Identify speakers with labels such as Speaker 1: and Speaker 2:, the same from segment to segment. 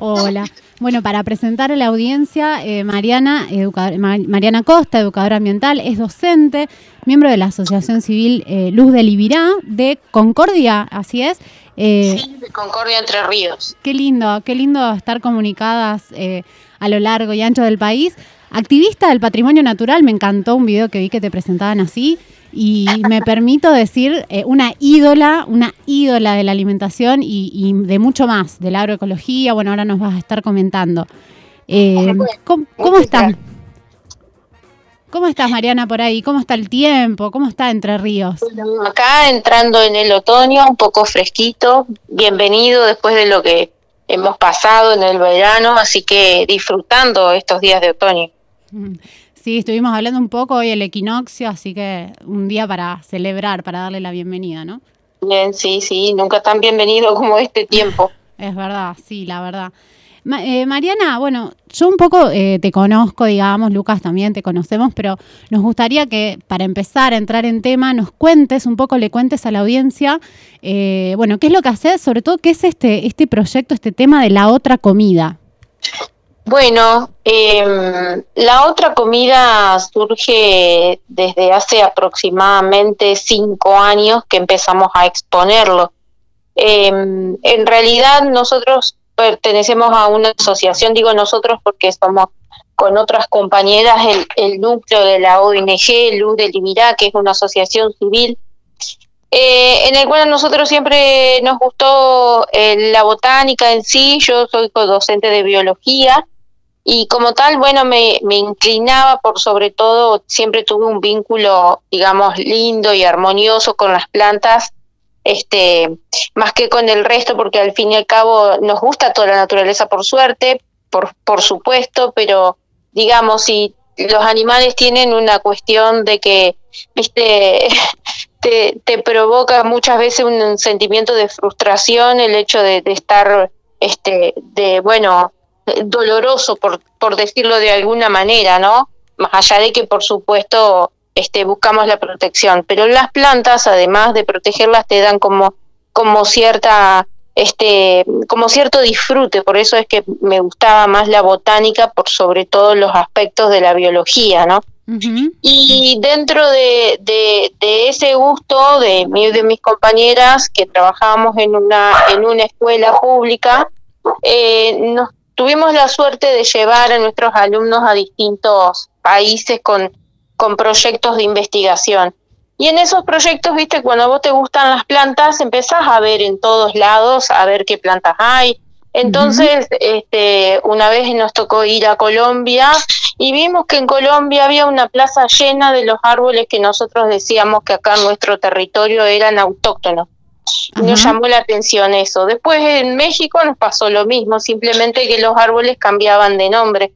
Speaker 1: Hola. Bueno, para presentar a la audiencia, eh, Mariana, Mariana Costa, educadora ambiental, es docente, miembro de la Asociación Civil eh, Luz del Ibirá de Concordia, así es.
Speaker 2: Eh, sí, de Concordia Entre Ríos.
Speaker 1: Qué lindo, qué lindo estar comunicadas a lo largo y ancho del país. Activista del patrimonio natural, me encantó un video que vi que te presentaban así y me permito decir eh, una ídola, una ídola de la alimentación y, de mucho más, de la agroecología. Bueno, ahora nos vas a estar comentando. Eh, ¿Cómo, estás? ¿Cómo estás, Mariana, por ahí? ¿Cómo está el tiempo? ¿Cómo está Entre Ríos?
Speaker 2: acá entrando en el otoño, un poco fresquito. Bienvenido después de lo que hemos pasado en el verano, así que disfrutando estos días de otoño.
Speaker 1: Sí, estuvimos hablando un poco hoy el equinoccio, así que un día para celebrar, para darle la bienvenida, ¿no?
Speaker 2: Bien, sí, sí, nunca tan bienvenido como este tiempo.
Speaker 1: es verdad, sí, la verdad. Eh, Mariana, bueno, yo un poco eh, te conozco, digamos, Lucas también te conocemos, pero nos gustaría que para empezar a entrar en tema nos cuentes un poco, le cuentes a la audiencia, eh, bueno, qué es lo que haces, sobre todo qué es este, este proyecto, este tema de la otra comida.
Speaker 2: Bueno, em, la otra comida surge desde hace aproximadamente cinco años que empezamos a exponerlo. Em, en realidad nosotros pertenecemos a una asociación, digo nosotros porque somos con otras compañeras el, núcleo de la ONG Luz del Imirá, que es una asociación civil, eh, en el cual a nosotros siempre nos gustó eh, la botánica en sí, yo soy docente de biología, y como tal, bueno, me, me inclinaba por sobre todo, siempre tuve un vínculo, digamos, lindo y armonioso con las plantas, este, más que con el resto, porque al fin y al cabo nos gusta toda la naturaleza por suerte, por, por supuesto, pero digamos, si los animales tienen una cuestión de que, viste, te, te provoca muchas veces un sentimiento de frustración el hecho de, de estar, este, de, bueno, doloroso, por, por decirlo de alguna manera, ¿no? Más allá de que, por supuesto, este, buscamos la protección. Pero las plantas, además de protegerlas, te dan como, como cierta este como cierto disfrute, por eso es que me gustaba más la botánica por sobre todo los aspectos de la biología, ¿no? Y dentro de, de, ese gusto de mí y de mis compañeras que trabajábamos en una, en una escuela pública, eh, nos tuvimos la suerte de llevar a nuestros alumnos a distintos países con, con proyectos de investigación. Y en esos proyectos, viste, cuando a vos te gustan las plantas, empezás a ver en todos lados, a ver qué plantas hay. Entonces, este, una vez nos tocó ir a Colombia y vimos que en Colombia había una plaza llena de los árboles que nosotros decíamos que acá en nuestro territorio eran autóctonos. Nos llamó la atención eso. Después en México nos pasó lo mismo, simplemente que los árboles cambiaban de nombre.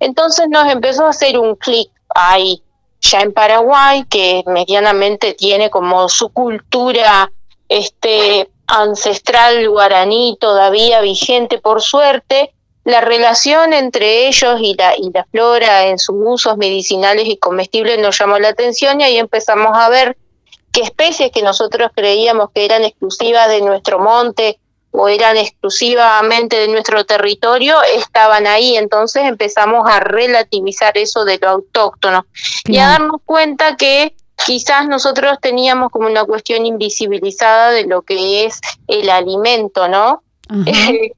Speaker 2: Entonces nos empezó a hacer un clic ahí. Ya en Paraguay, que medianamente tiene como su cultura este ancestral guaraní todavía vigente por suerte, la relación entre ellos y la, y la flora en sus usos medicinales y comestibles nos llamó la atención y ahí empezamos a ver que especies que nosotros creíamos que eran exclusivas de nuestro monte o eran exclusivamente de nuestro territorio, estaban ahí. Entonces empezamos a relativizar eso de lo autóctono y a darnos cuenta que quizás nosotros teníamos como una cuestión invisibilizada de lo que es el alimento, ¿no?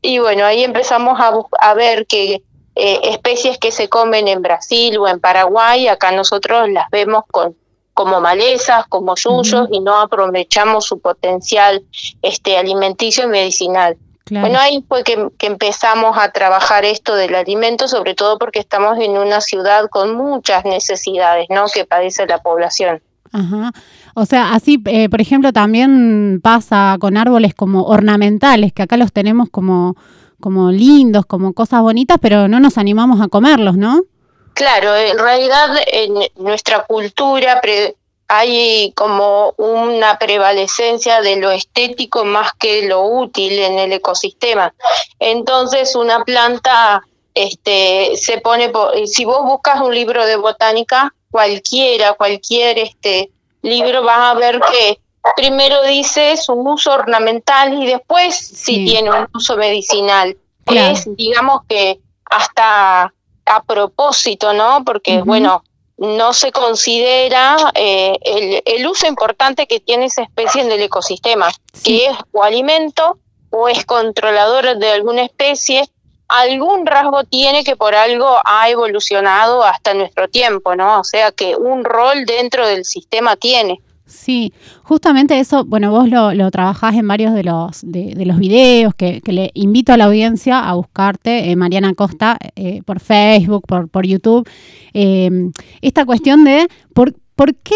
Speaker 2: y bueno, ahí empezamos a, a ver que eh, especies que se comen en Brasil o en Paraguay, acá nosotros las vemos con como malezas, como yuyos, y no aprovechamos su potencial este alimenticio y medicinal. Bueno, ahí fue que, empezamos a trabajar esto del alimento, sobre todo porque estamos en una ciudad con muchas necesidades, ¿no? Que padece la población.
Speaker 1: Ajá. O sea, así, eh, por ejemplo, también pasa con árboles como ornamentales, que acá los tenemos como, como lindos, como cosas bonitas, pero no nos animamos a comerlos, ¿no?
Speaker 2: Claro, en realidad en nuestra cultura hay como una prevalecencia de lo estético más que lo útil en el ecosistema. Entonces una planta este, se pone, si vos buscas un libro de botánica, cualquiera, cualquier este libro, vas a ver que primero dice es un uso ornamental y después sí, tiene un uso medicinal. es, digamos que hasta a propósito, ¿no? Porque, bueno, no se considera eh, el, el, uso importante que tiene esa especie en el ecosistema, que es o alimento o es controlador de alguna especie, algún rasgo tiene que por algo ha evolucionado hasta nuestro tiempo, ¿no? O sea que un rol dentro del sistema tiene.
Speaker 1: Sí, justamente eso, bueno, vos lo, lo trabajás en varios de los, de, los videos que, le invito a la audiencia a buscarte, eh, Mariana Costa, eh, por Facebook, por, por YouTube, eh, esta cuestión de por, por qué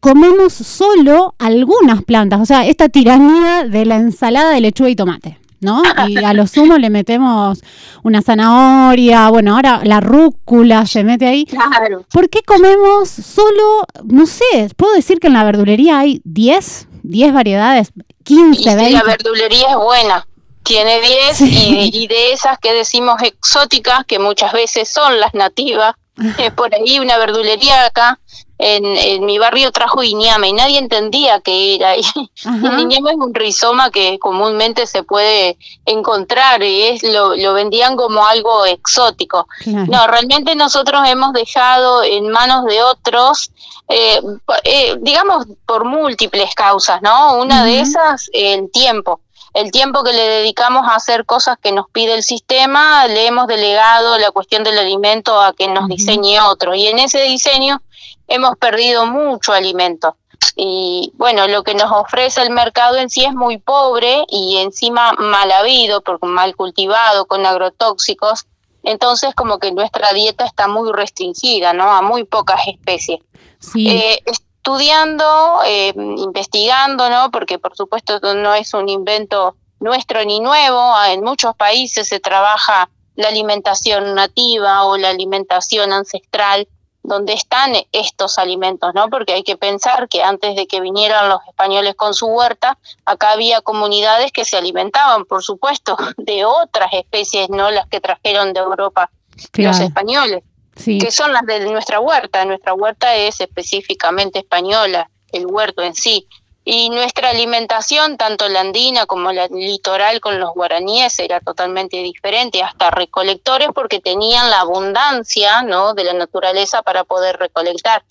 Speaker 1: comemos solo algunas plantas, o sea, esta tiranía de la ensalada de lechuga y tomate. ¿No? Y a lo sumo le metemos una zanahoria, bueno, ahora la rúcula se mete ahí. Claro. ¿Por qué comemos solo, no sé, puedo decir que en la verdulería hay 10, 10 variedades, 15,
Speaker 2: y la verdulería es buena. Tiene 10 y, de esas que decimos exóticas, que muchas veces son las nativas, es por ahí una verdulería acá en, en, mi barrio trajo iñame y nadie entendía qué era. Y el iñame es un rizoma que comúnmente se puede encontrar y es lo, lo vendían como algo exótico. No, realmente nosotros hemos dejado en manos de otros, eh, eh, digamos, por múltiples causas, ¿no? Una de esas, el tiempo el tiempo que le dedicamos a hacer cosas que nos pide el sistema, le hemos delegado la cuestión del alimento a que nos diseñe otro. Y en ese diseño hemos perdido mucho alimento. Y bueno, lo que nos ofrece el mercado en sí es muy pobre y encima mal habido, porque mal cultivado, con agrotóxicos. Entonces como que nuestra dieta está muy restringida, ¿no? A muy pocas especies. Sí. Eh, estudiando, eh, investigando, ¿no? Porque por supuesto no es un invento nuestro ni nuevo. En muchos países se trabaja la alimentación nativa o la alimentación ancestral donde están estos alimentos, ¿no? Porque hay que pensar que antes de que vinieran los españoles con su huerta, acá había comunidades que se alimentaban, por supuesto, de otras especies, no las que trajeron de Europa los españoles que son las de nuestra huerta. Nuestra huerta es específicamente española, el huerto en sí. Y nuestra alimentación, tanto la andina como la litoral con los guaraníes, era totalmente diferente, hasta recolectores porque tenían la abundancia ¿no? de la naturaleza para poder recolectar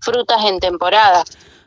Speaker 2: frutas en temporada.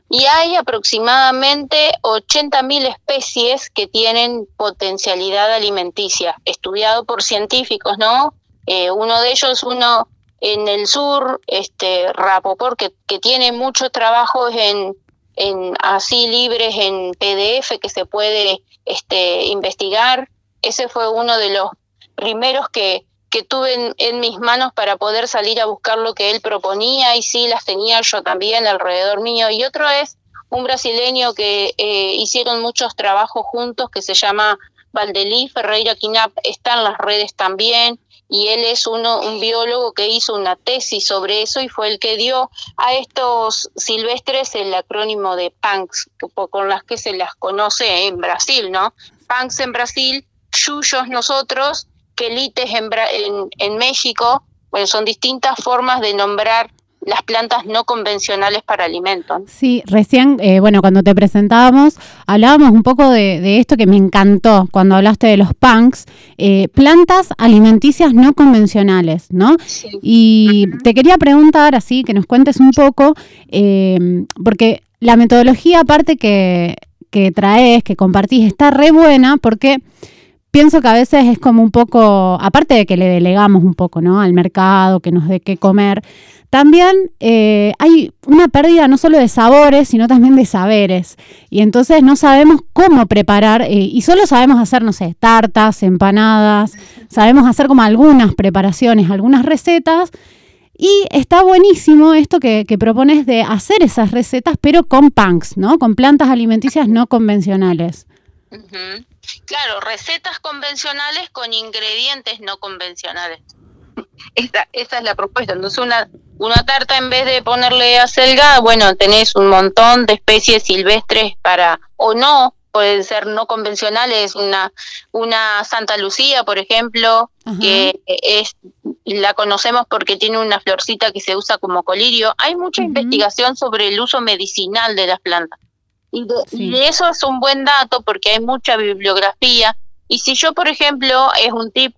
Speaker 2: Y hay aproximadamente 80.000 especies que tienen potencialidad alimenticia, estudiado por científicos, ¿no? Eh, uno de ellos, uno en el sur, este Rapoport, que, tiene muchos trabajos en, en así libres en PDF que se puede este, investigar. Ese fue uno de los primeros que, que tuve en, mis manos para poder salir a buscar lo que él proponía y sí las tenía yo también alrededor mío. Y otro es un brasileño que eh, hicieron muchos trabajos juntos que se llama Valdelí Ferreira Quinap, está en las redes también y él es uno, un biólogo que hizo una tesis sobre eso y fue el que dio a estos silvestres el acrónimo de PANCS, con las que se las conoce en Brasil, ¿no? PANCS en Brasil, Yuyos nosotros, Quelites en, en, en México, bueno, son distintas formas de nombrar las plantas no convencionales para alimentos.
Speaker 1: Sí, recién, eh, bueno, cuando te presentábamos, hablábamos un poco de, esto que me encantó cuando hablaste de los punks, eh, plantas alimenticias no convencionales, ¿no? Y te quería preguntar, así, que nos cuentes un poco, eh, porque la metodología aparte que, que traes, que compartís, está re buena porque pienso que a veces es como un poco, aparte de que le delegamos un poco ¿no? al mercado, que nos dé qué comer, también eh, hay una pérdida no solo de sabores, sino también de saberes. Y entonces no sabemos cómo preparar, eh, y solo sabemos hacer, no sé, tartas, empanadas, sabemos hacer como algunas preparaciones, algunas recetas. Y está buenísimo esto que, propones de hacer esas recetas, pero con punks, ¿no? Con plantas alimenticias no convencionales.
Speaker 2: Claro, recetas convencionales con ingredientes no convencionales. Esa es la propuesta. Entonces, una, una tarta en vez de ponerle acelga, bueno, tenés un montón de especies silvestres para, o no, pueden ser no convencionales, una, una Santa Lucía, por ejemplo, que es la conocemos porque tiene una florcita que se usa como colirio. Hay mucha investigación sobre el uso medicinal de las plantas. Y de, y de, eso es un buen dato porque hay mucha bibliografía Y si yo, por ejemplo, es un tip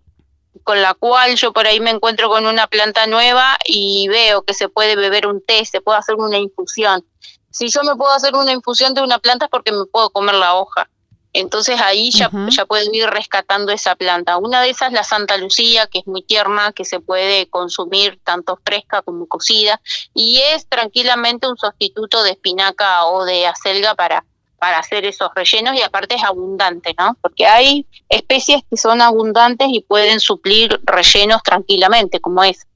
Speaker 2: con la cual yo por ahí me encuentro con una planta nueva y veo que se puede beber un té, se puede hacer una infusión. Si yo me puedo hacer una infusión de una planta es porque me puedo comer la hoja. Entonces ahí ya, ya puedo ir rescatando esa planta. Una de esas es la Santa Lucía, que es muy tierna, que se puede consumir tanto fresca como cocida, y es tranquilamente un sustituto de espinaca o de acelga para, para hacer esos rellenos y aparte es abundante, ¿no? Porque hay especies que son abundantes y pueden suplir rellenos tranquilamente, como es.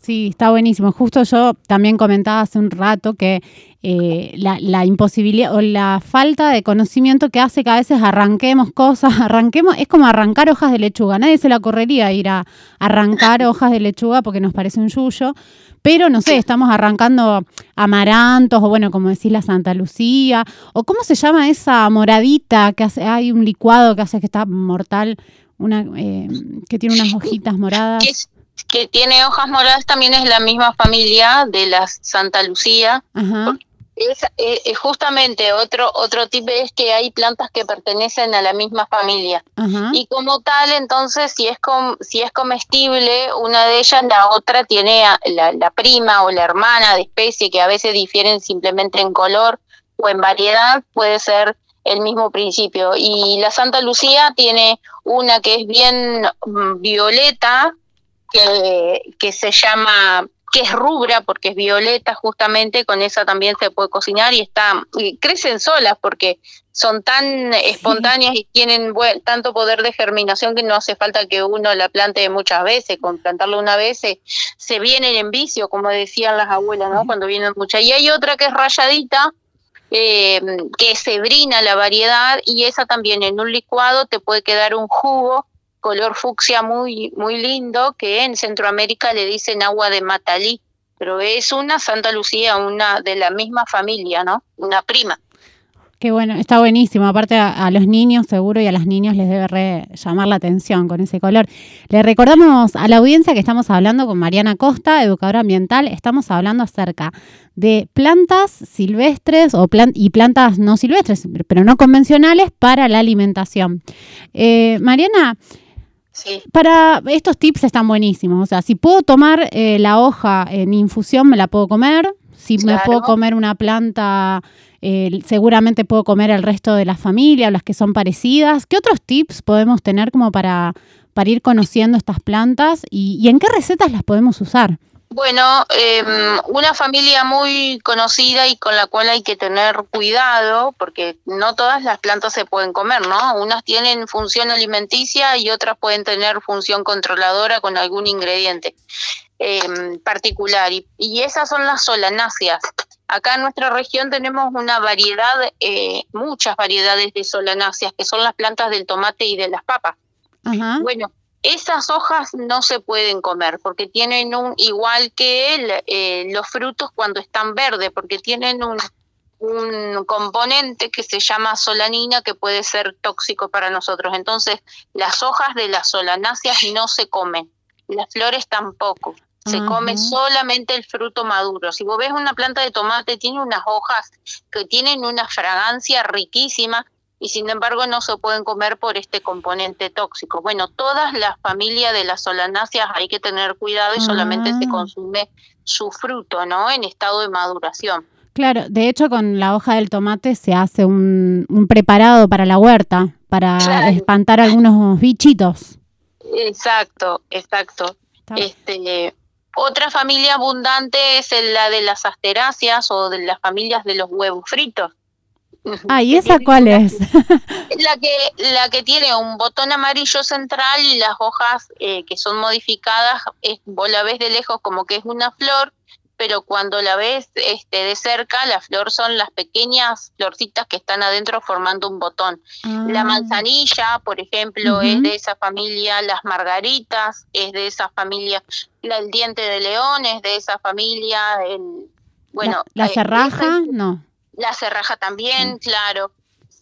Speaker 1: Sí, está buenísimo. Justo yo también comentaba hace un rato que eh, la, imposibilidad o la falta de conocimiento que hace que a veces arranquemos cosas, arranquemos, es como arrancar hojas de lechuga. Nadie se la correría ir a arrancar hojas de lechuga porque nos parece un yuyo, pero no sé, estamos arrancando amarantos o bueno, como decís la Santa Lucía, o cómo se llama esa moradita que hace, hay un licuado que hace que está mortal, una eh, que tiene unas hojitas moradas
Speaker 2: que tiene hojas moradas también es la misma familia de la Santa Lucía. Es, eh, justamente otro otro tipo es que hay plantas que pertenecen a la misma familia. Y como tal entonces si es com, si es comestible una de ellas la otra tiene la, la prima o la hermana de especie que a veces difieren simplemente en color o en variedad puede ser el mismo principio. Y la Santa Lucía tiene una que es bien mm, violeta que, que se llama que es rubra porque es violeta justamente, con esa también se puede cocinar y está crecen solas porque son tan espontáneas y tienen tanto poder de germinación que no hace falta que uno la plante muchas veces, con plantarlo una vez se, vienen en vicio, como decían las abuelas, ¿no? Cuando vienen muchas. Y hay otra que es rayadita, eh, que se brina la variedad y esa también en un licuado te puede quedar un jugo color fucsia muy, muy lindo, que en Centroamérica le dicen agua de matalí, pero es una Santa Lucía, una de la misma familia, ¿no? Una prima.
Speaker 1: Qué bueno, está buenísimo. Aparte a, los niños seguro y a las niñas les debe llamar la atención con ese color. Le recordamos a la audiencia que estamos hablando con Mariana Costa, educadora ambiental. Estamos hablando acerca de plantas silvestres o y plantas no silvestres, pero no convencionales para la alimentación. Eh, Mariana, para estos tips están buenísimos. O sea, si puedo tomar eh, la hoja en infusión, me la puedo comer. Si me puedo comer una planta, eh, seguramente puedo comer el resto de la familia o las que son parecidas. ¿Qué otros tips podemos tener como para, para ir conociendo estas plantas y en qué recetas las podemos usar?
Speaker 2: Bueno, eh, una familia muy conocida y con la cual hay que tener cuidado, porque no todas las plantas se pueden comer, ¿no? Unas tienen función alimenticia y otras pueden tener función controladora con algún ingrediente eh, particular. Y, y, esas son las solanáceas. Acá en nuestra región tenemos una variedad, eh, muchas variedades de solanáceas, que son las plantas del tomate y de las papas. Bueno, esas hojas no se pueden comer porque tienen un, igual que eh, los frutos cuando están verdes, porque tienen un, un componente que se llama solanina que puede ser tóxico para nosotros. Entonces, las hojas de las solanáceas no se comen, las flores tampoco. Se come solamente el fruto maduro. Si vos ves una planta de tomate, tiene unas hojas que tienen una fragancia riquísima, y sin embargo no se pueden comer por este componente tóxico. Bueno, todas las familias de las solanáceas hay que tener cuidado y solamente se ah. consume su fruto, ¿no? En estado de maduración.
Speaker 1: Claro, de hecho con la hoja del tomate se hace un, preparado para la huerta, para espantar algunos bichitos.
Speaker 2: Exacto, exacto. Este, otra familia abundante es la de las asteráceas o de las familias de los huevos fritos.
Speaker 1: Ah, ¿y esa cuál es?
Speaker 2: La que, la que tiene un botón amarillo central y las hojas eh, que son modificadas, es, vos la ves de lejos como que es una flor, pero cuando la ves este, de cerca, la flor son las pequeñas florcitas que están adentro formando un botón. La ah. manzanilla, por ejemplo, es de esa familia, las margaritas es de esa familia, la, el diente de león es de esa familia, el, bueno...
Speaker 1: ¿La, la cerraja? no.
Speaker 2: La cerraja también, claro.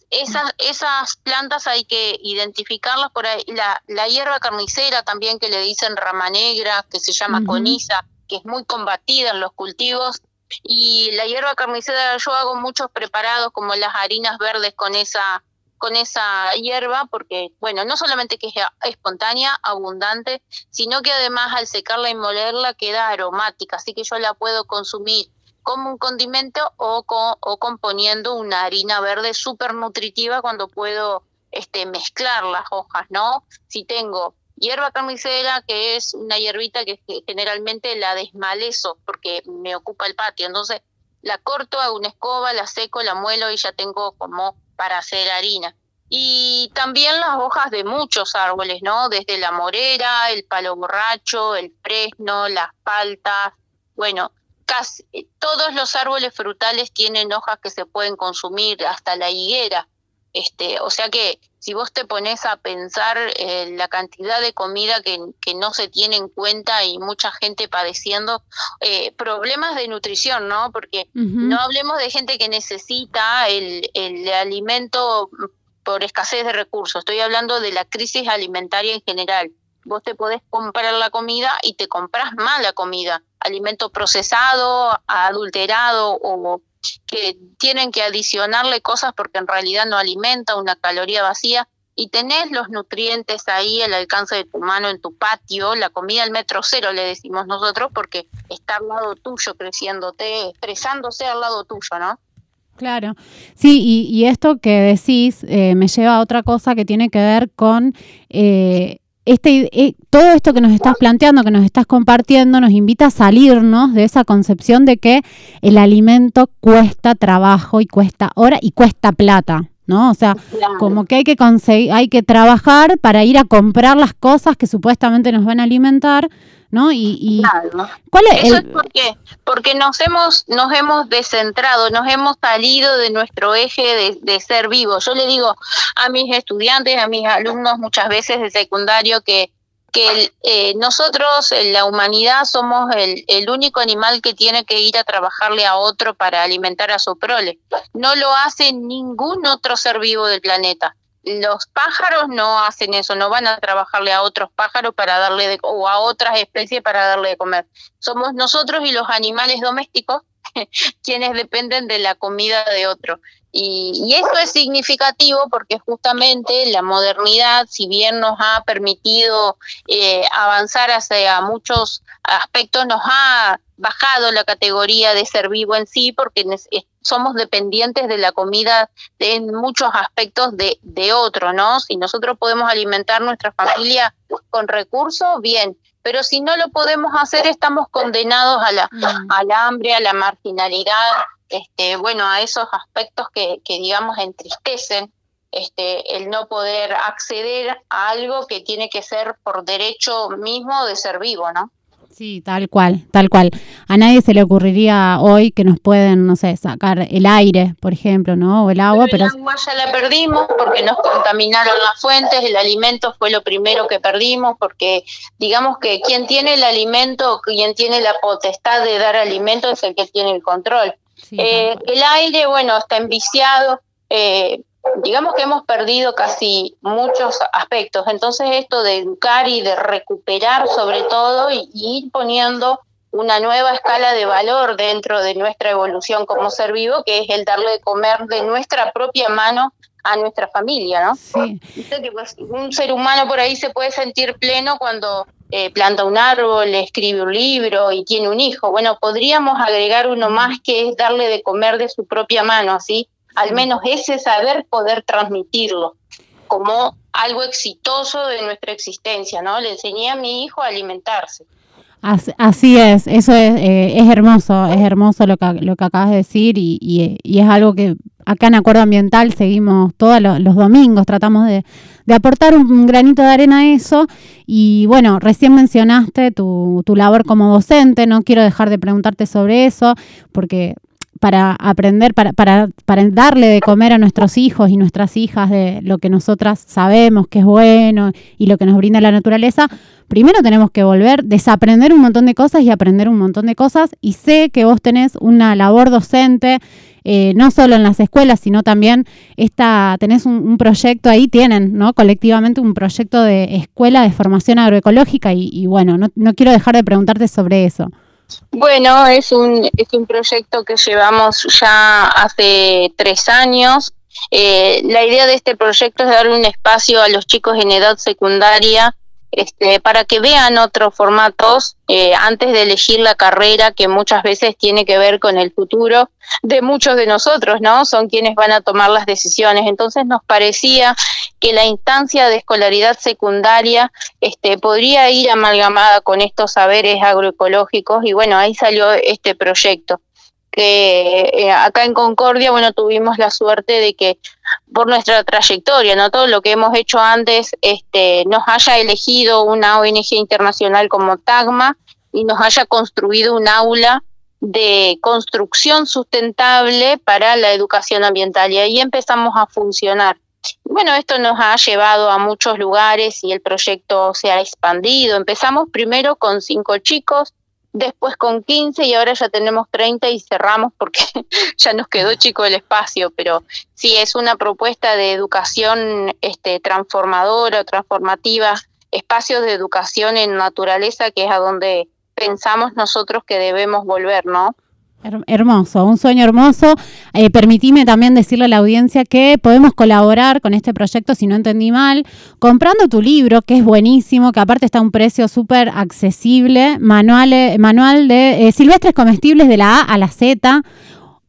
Speaker 2: Esas, esas plantas hay que identificarlas por ahí. La, la hierba carnicera también que le dicen rama negra, que se llama coniza, que es muy combatida en los cultivos. Y la hierba carnicera, yo hago muchos preparados como las harinas verdes con esa con esa hierba porque, bueno, no solamente que es espontánea, abundante, sino que además al secarla y molerla queda aromática, así que yo la puedo consumir como un condimento o, o componiendo una harina verde súper nutritiva cuando puedo este, mezclar las hojas, ¿no? Si tengo hierba carnicera, que es una hierbita que generalmente la desmalezo porque me ocupa el patio, entonces la corto, a una escoba, la seco, la muelo y ya tengo como para hacer harina. Y también las hojas de muchos árboles, ¿no? Desde la morera, el palo borracho, el fresno, las paltas, bueno, casi todos los árboles frutales tienen hojas que se pueden consumir, hasta la higuera. Este, o sea que si vos te pones a pensar eh, la cantidad de comida que, que, no se tiene en cuenta y mucha gente padeciendo eh, problemas de nutrición, ¿no? Porque no hablemos de gente que necesita el, el alimento por escasez de recursos, estoy hablando de la crisis alimentaria en general. Vos te podés comprar la comida y te compras mala comida, alimento procesado, adulterado o que tienen que adicionarle cosas porque en realidad no alimenta una caloría vacía y tenés los nutrientes ahí al alcance de tu mano en tu patio, la comida al metro cero le decimos nosotros porque está al lado tuyo creciéndote, expresándose al lado tuyo, ¿no?
Speaker 1: Claro, sí, y, esto que decís eh, me lleva a otra cosa que tiene que ver con eh, este, eh, todo esto que nos estás planteando, que nos estás compartiendo, nos invita a salirnos de esa concepción de que el alimento cuesta trabajo y cuesta hora y cuesta plata. ¿no? O sea, como que hay que conseguir, hay que trabajar para ir a comprar las cosas que supuestamente nos van a alimentar, ¿no? Y,
Speaker 2: ¿cuál es Eso es porque, porque nos hemos, nos hemos descentrado, nos hemos salido de nuestro eje de, de ser vivos. Yo le digo a mis estudiantes, a mis alumnos muchas veces de secundario que que eh, nosotros, la humanidad, somos el, el, único animal que tiene que ir a trabajarle a otro para alimentar a su prole. No lo hace ningún otro ser vivo del planeta. Los pájaros no hacen eso, no van a trabajarle a otros pájaros para darle de, o a otras especies para darle de comer. Somos nosotros y los animales domésticos quienes dependen de la comida de otro. Y, eso es significativo porque justamente la modernidad, si bien nos ha permitido eh, avanzar hacia muchos aspectos, nos ha bajado la categoría de ser vivo en sí porque somos dependientes de la comida en muchos aspectos de, de otro, ¿no? Si nosotros podemos alimentar nuestra familia con recursos, bien, pero si no lo podemos hacer estamos condenados a la, mm. al hambre, a la marginalidad, este, bueno, a esos aspectos que, que digamos entristecen este, el no poder acceder a algo que tiene que ser por derecho mismo de ser vivo, ¿no?
Speaker 1: Sí, tal cual, tal cual. A nadie se le ocurriría hoy que nos pueden, no sé, sacar el aire, por ejemplo, ¿no? O el agua, pero...
Speaker 2: El agua ya la perdimos porque nos contaminaron las fuentes, el alimento fue lo primero que perdimos porque digamos que quien tiene el alimento, quien tiene la potestad de dar alimento es el que tiene el control. Eh, el aire, bueno, está enviciado, eh, digamos que hemos perdido casi muchos aspectos. Entonces esto de educar y de recuperar sobre todo y, ir poniendo una nueva escala de valor dentro de nuestra evolución como ser vivo, que es el darle de comer de nuestra propia mano a nuestra familia, ¿no? Sí. Pues, un ser humano por ahí se puede sentir pleno cuando eh, planta un árbol, escribe un libro y tiene un hijo. Bueno, podríamos agregar uno más que es darle de comer de su propia mano, así al menos ese saber poder transmitirlo como algo exitoso de nuestra existencia, ¿no? Le enseñé a mi hijo a alimentarse.
Speaker 1: Así es, eso es, eh, es hermoso, es hermoso lo que, lo que acabas de decir y, y, es algo que acá en Acuerdo Ambiental seguimos todos los, domingos, tratamos de, de, aportar un granito de arena a eso. Y bueno, recién mencionaste tu, tu labor como docente, no quiero dejar de preguntarte sobre eso porque para aprender, para, para, para, darle de comer a nuestros hijos y nuestras hijas de lo que nosotras sabemos que es bueno y lo que nos brinda la naturaleza, primero tenemos que volver, desaprender un montón de cosas y aprender un montón de cosas. Y sé que vos tenés una labor docente, eh, no solo en las escuelas, sino también esta, tenés un, proyecto ahí, tienen, ¿no? Colectivamente un proyecto de escuela de formación agroecológica y, bueno, no, no quiero dejar de preguntarte sobre eso.
Speaker 2: Bueno, es un, es un proyecto que llevamos ya hace tres años. Eh, la idea de este proyecto es dar un espacio a los chicos en edad secundaria este, para que vean otros formatos eh, antes de elegir la carrera que muchas veces tiene que ver con el futuro de muchos de nosotros, ¿no? Son quienes van a tomar las decisiones. Entonces nos parecía que la instancia de escolaridad secundaria este, podría ir amalgamada con estos saberes agroecológicos y bueno, ahí salió este proyecto eh, acá en Concordia, bueno, tuvimos la suerte de que por nuestra trayectoria, no todo lo que hemos hecho antes, este, nos haya elegido una ONG internacional como Tagma y nos haya construido un aula de construcción sustentable para la educación ambiental y ahí empezamos a funcionar. Bueno, esto nos ha llevado a muchos lugares y el proyecto se ha expandido. Empezamos primero con cinco chicos, después con 15 y ahora ya tenemos 30 y cerramos porque ya nos quedó chico el espacio, pero sí es una propuesta de educación este, transformadora, transformativa, espacios de educación en naturaleza que es a donde pensamos nosotros que debemos volver, ¿no?
Speaker 1: Hermoso, un sueño hermoso. Eh, permitime también decirle a la audiencia que podemos colaborar con este proyecto, si no entendí mal, comprando tu libro, que es buenísimo, que aparte está a un precio súper accesible, manual, manual de eh, silvestres comestibles de la A a la Z.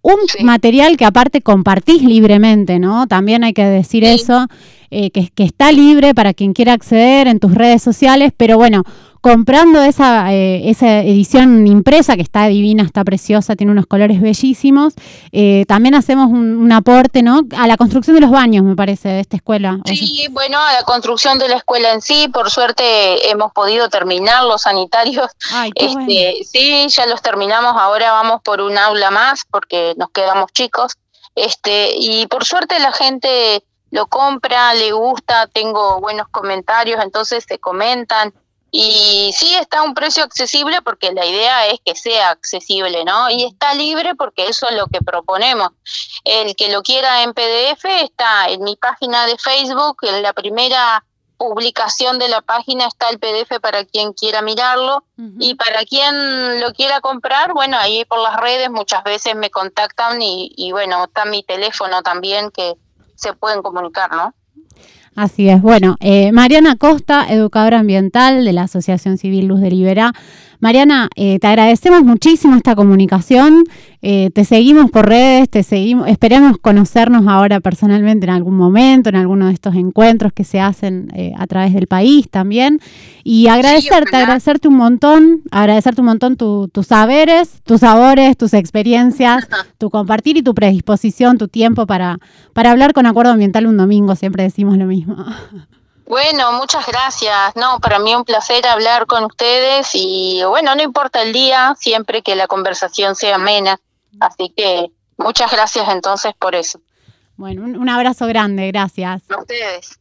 Speaker 1: Un material que aparte compartís libremente, ¿no? También hay que decir eso, eh, que, que está libre para quien quiera acceder en tus redes sociales, pero bueno, comprando esa, eh, esa edición impresa que está divina, está preciosa, tiene unos colores bellísimos. Eh, también hacemos un, aporte ¿no? a la construcción de los baños, me parece, de esta escuela.
Speaker 2: Sí, bueno, a la construcción de la escuela en sí, por suerte hemos podido terminar los sanitarios. este, Sí, ya los terminamos, ahora vamos por un aula más porque nos quedamos chicos. Este, y por suerte la gente lo compra, le gusta, tengo buenos comentarios, entonces se comentan. Y sí está a un precio accesible porque la idea es que sea accesible, ¿no? Y está libre porque eso es lo que proponemos. El que lo quiera en PDF está en mi página de Facebook, en la primera publicación de la página está el PDF para quien quiera mirarlo y para quien lo quiera comprar, bueno, ahí por las redes muchas veces me contactan y, y bueno, está mi teléfono también que se pueden comunicar, ¿no?
Speaker 1: Así es. Bueno, eh, Mariana Costa, educadora ambiental de la Asociación Civil Luz de Libera. Mariana, eh, te agradecemos muchísimo esta comunicación. Eh, te seguimos por redes, te seguimos. Esperemos conocernos ahora personalmente en algún momento, en alguno de estos encuentros que se hacen a través del país también. Y agradecerte, agradecerte un montón, agradecerte un montón tus saberes, tus sabores, tus experiencias, tu compartir y tu predisposición, tu tiempo para, para hablar con Acuerdo Ambiental un domingo. Siempre decimos lo mismo.
Speaker 2: Bueno, muchas gracias. No, para mí un placer hablar con ustedes y bueno, no importa el día, siempre que la conversación sea amena. Así que muchas gracias entonces por eso.
Speaker 1: Bueno, un, abrazo grande, gracias.
Speaker 2: A ustedes.